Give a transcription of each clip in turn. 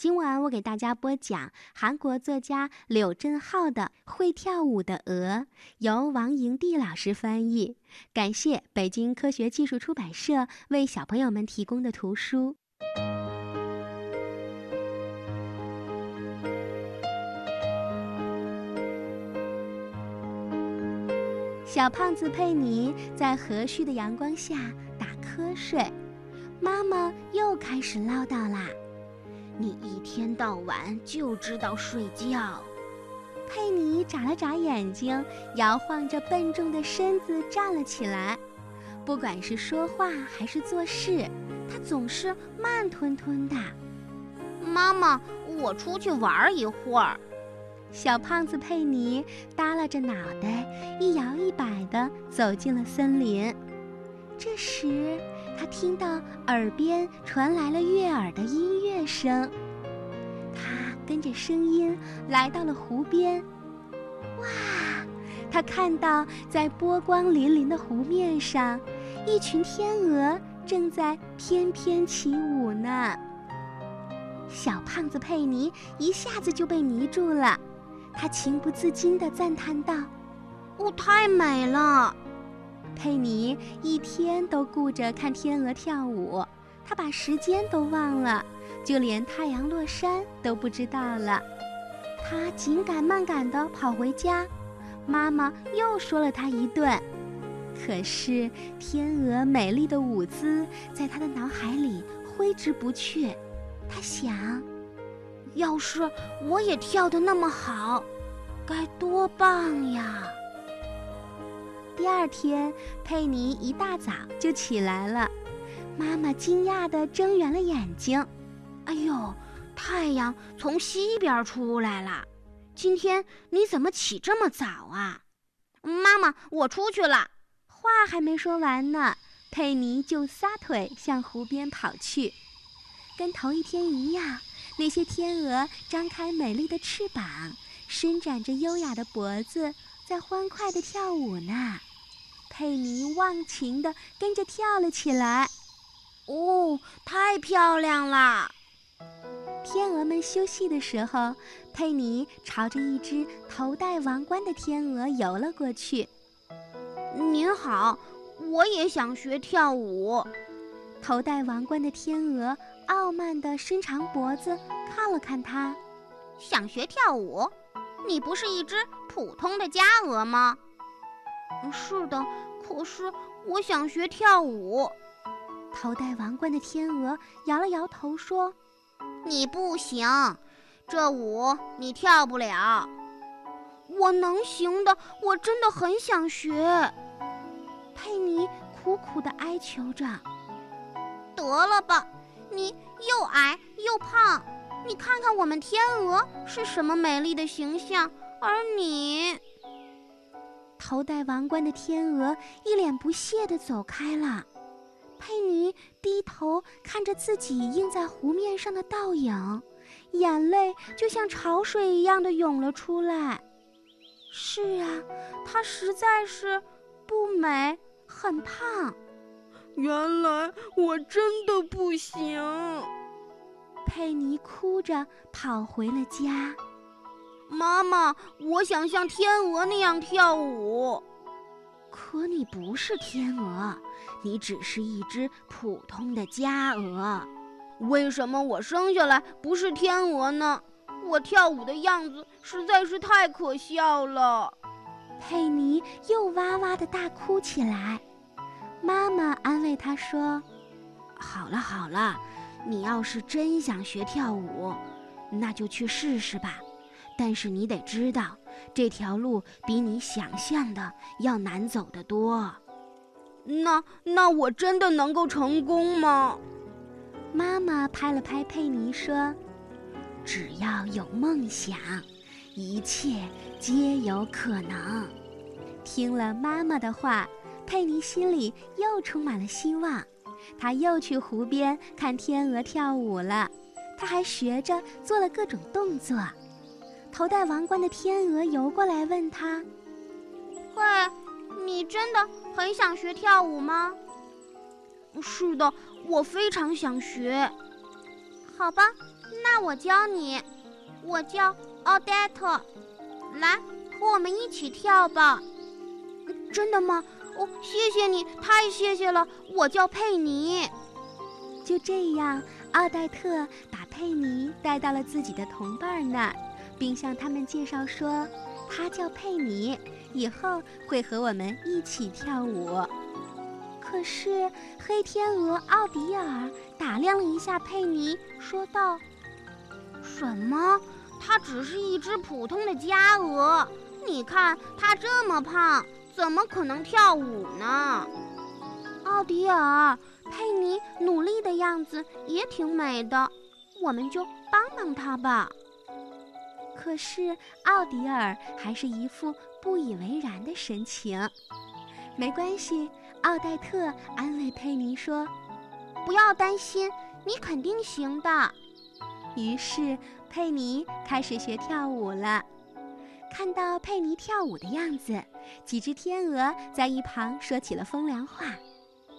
今晚我给大家播讲韩国作家柳振浩的《会跳舞的鹅》，由王莹娣老师翻译。感谢北京科学技术出版社为小朋友们提供的图书。小胖子佩妮在和煦的阳光下打瞌睡，妈妈又开始唠叨啦。你一天到晚就知道睡觉。佩妮眨了眨眼睛，摇晃着笨重的身子站了起来。不管是说话还是做事，她总是慢吞吞的。妈妈，我出去玩一会儿。小胖子佩妮耷拉着脑袋，一摇一摆地走进了森林。这时，他听到耳边传来了悦耳的音乐声，他跟着声音来到了湖边。哇！他看到在波光粼粼的湖面上，一群天鹅正在翩翩起舞呢。小胖子佩妮一下子就被迷住了，他情不自禁地赞叹道：“哦，太美了！”佩妮一天都顾着看天鹅跳舞，她把时间都忘了，就连太阳落山都不知道了。她紧赶慢赶地跑回家，妈妈又说了她一顿。可是天鹅美丽的舞姿在她的脑海里挥之不去。她想，要是我也跳得那么好，该多棒呀！第二天，佩妮一大早就起来了。妈妈惊讶地睁圆了眼睛：“哎呦，太阳从西边出来了！今天你怎么起这么早啊？”妈妈，我出去了。话还没说完呢，佩妮就撒腿向湖边跑去。跟头一天一样，那些天鹅张开美丽的翅膀，伸展着优雅的脖子，在欢快地跳舞呢。佩妮忘情地跟着跳了起来，哦，太漂亮了！天鹅们休息的时候，佩妮朝着一只头戴王冠的天鹅游了过去。您好，我也想学跳舞。头戴王冠的天鹅傲慢地伸长脖子看了看他，想学跳舞？你不是一只普通的家鹅吗？是的。可是我想学跳舞。头戴王冠的天鹅摇了摇头说：“你不行，这舞你跳不了。”我能行的，我真的很想学。佩妮苦苦地哀求着：“得了吧，你又矮又胖，你看看我们天鹅是什么美丽的形象，而你……”头戴王冠的天鹅一脸不屑地走开了，佩妮低头看着自己映在湖面上的倒影，眼泪就像潮水一样的涌了出来。是啊，她实在是不美，很胖。原来我真的不行。佩妮哭着跑回了家。妈妈，我想像天鹅那样跳舞。可你不是天鹅，你只是一只普通的家鹅。为什么我生下来不是天鹅呢？我跳舞的样子实在是太可笑了。佩妮又哇哇的大哭起来。妈妈安慰她说：“好了好了，你要是真想学跳舞，那就去试试吧。”但是你得知道，这条路比你想象的要难走得多。那那我真的能够成功吗？妈妈拍了拍佩妮说：“只要有梦想，一切皆有可能。”听了妈妈的话，佩妮心里又充满了希望。她又去湖边看天鹅跳舞了，她还学着做了各种动作。头戴王冠的天鹅游过来，问他：“喂，你真的很想学跳舞吗？”“是的，我非常想学。”“好吧，那我教你，我叫奥黛特，来和我们一起跳吧。真的吗？哦，谢谢你，太谢谢了。我叫佩妮。就这样，奥黛特把佩妮带到了自己的同伴那儿，并向他们介绍说，她叫佩妮，以后会和我们一起跳舞。可是黑天鹅奥迪尔打量了一下佩妮，说道：“什么？它只是一只普通的家鹅。你看它这么胖。”怎么可能跳舞呢？奥迪尔，佩妮努力的样子也挺美的，我们就帮帮他吧。可是奥迪尔还是一副不以为然的神情。没关系，奥黛特安慰佩妮说：“不要担心，你肯定行的。”于是佩妮开始学跳舞了。看到佩妮跳舞的样子，几只天鹅在一旁说起了风凉话：“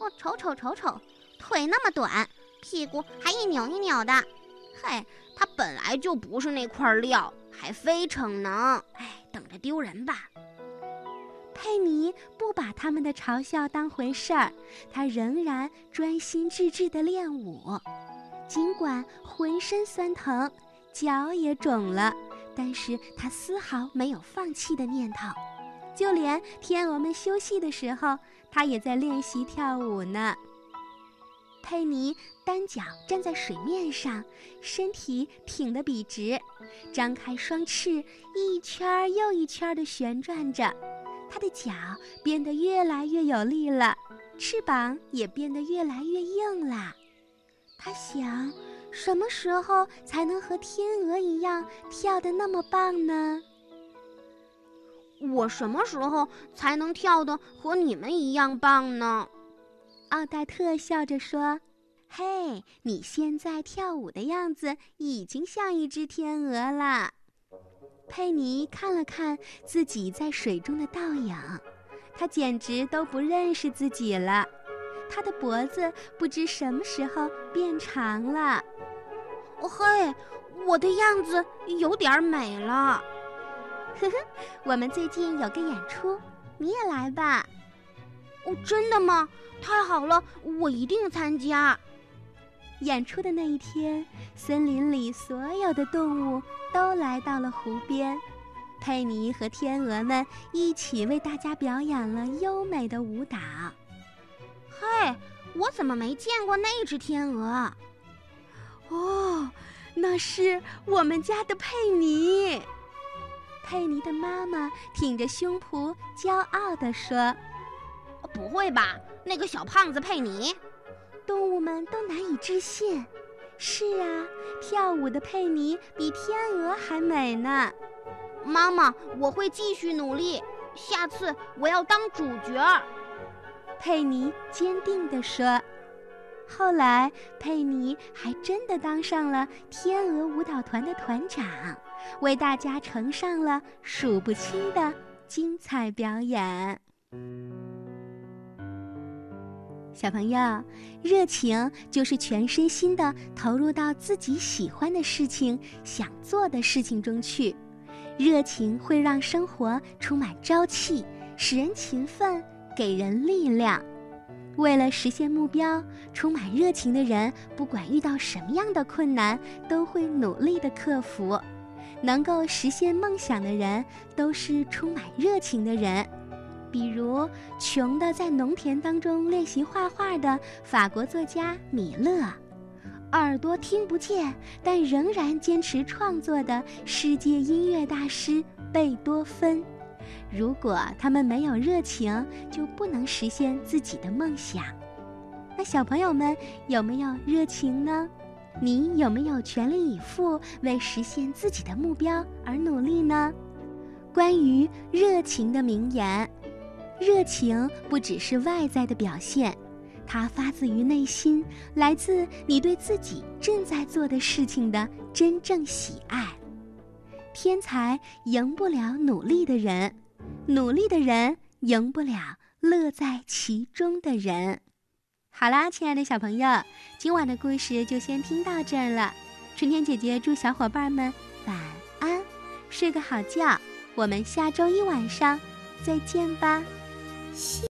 我瞅瞅瞅瞅，腿那么短，屁股还一扭一扭的。嘿，它本来就不是那块料，还非逞能。哎，等着丢人吧。”佩妮不把他们的嘲笑当回事儿，她仍然专心致志地练舞，尽管浑身酸疼，脚也肿了。但是她丝毫没有放弃的念头，就连天鹅们休息的时候，她也在练习跳舞呢。佩妮单脚站在水面上，身体挺得笔直，张开双翅，一圈又一圈地旋转着，她的脚变得越来越有力了，翅膀也变得越来越硬了。她想。什么时候才能和天鹅一样跳得那么棒呢？我什么时候才能跳得和你们一样棒呢？奥黛特笑着说：“嘿，你现在跳舞的样子已经像一只天鹅了。”佩妮看了看自己在水中的倒影，她简直都不认识自己了。她的脖子不知什么时候变长了。哦嘿，我的样子有点美了。呵呵，我们最近有个演出，你也来吧。哦，真的吗？太好了，我一定参加。演出的那一天，森林里所有的动物都来到了湖边，佩妮和天鹅们一起为大家表演了优美的舞蹈。嘿，我怎么没见过那只天鹅？哦，那是我们家的佩妮。佩妮的妈妈挺着胸脯，骄傲地说：“不会吧，那个小胖子佩妮？”动物们都难以置信。是啊，跳舞的佩妮比天鹅还美呢。妈妈，我会继续努力，下次我要当主角。佩妮坚定地说。后来，佩妮还真的当上了天鹅舞蹈团的团长，为大家呈上了数不清的精彩表演。小朋友，热情就是全身心的投入到自己喜欢的事情、想做的事情中去。热情会让生活充满朝气，使人勤奋，给人力量。为了实现目标，充满热情的人，不管遇到什么样的困难，都会努力的克服。能够实现梦想的人，都是充满热情的人。比如，穷的在农田当中练习画画的法国作家米勒，耳朵听不见但仍然坚持创作的世界音乐大师贝多芬。如果他们没有热情，就不能实现自己的梦想。那小朋友们有没有热情呢？你有没有全力以赴为实现自己的目标而努力呢？关于热情的名言：热情不只是外在的表现，它发自于内心，来自你对自己正在做的事情的真正喜爱。天才赢不了努力的人。努力的人赢不了乐在其中的人。好啦，亲爱的小朋友，今晚的故事就先听到这儿了。春天姐姐祝小伙伴们晚安，睡个好觉。我们下周一晚上再见吧。しっ!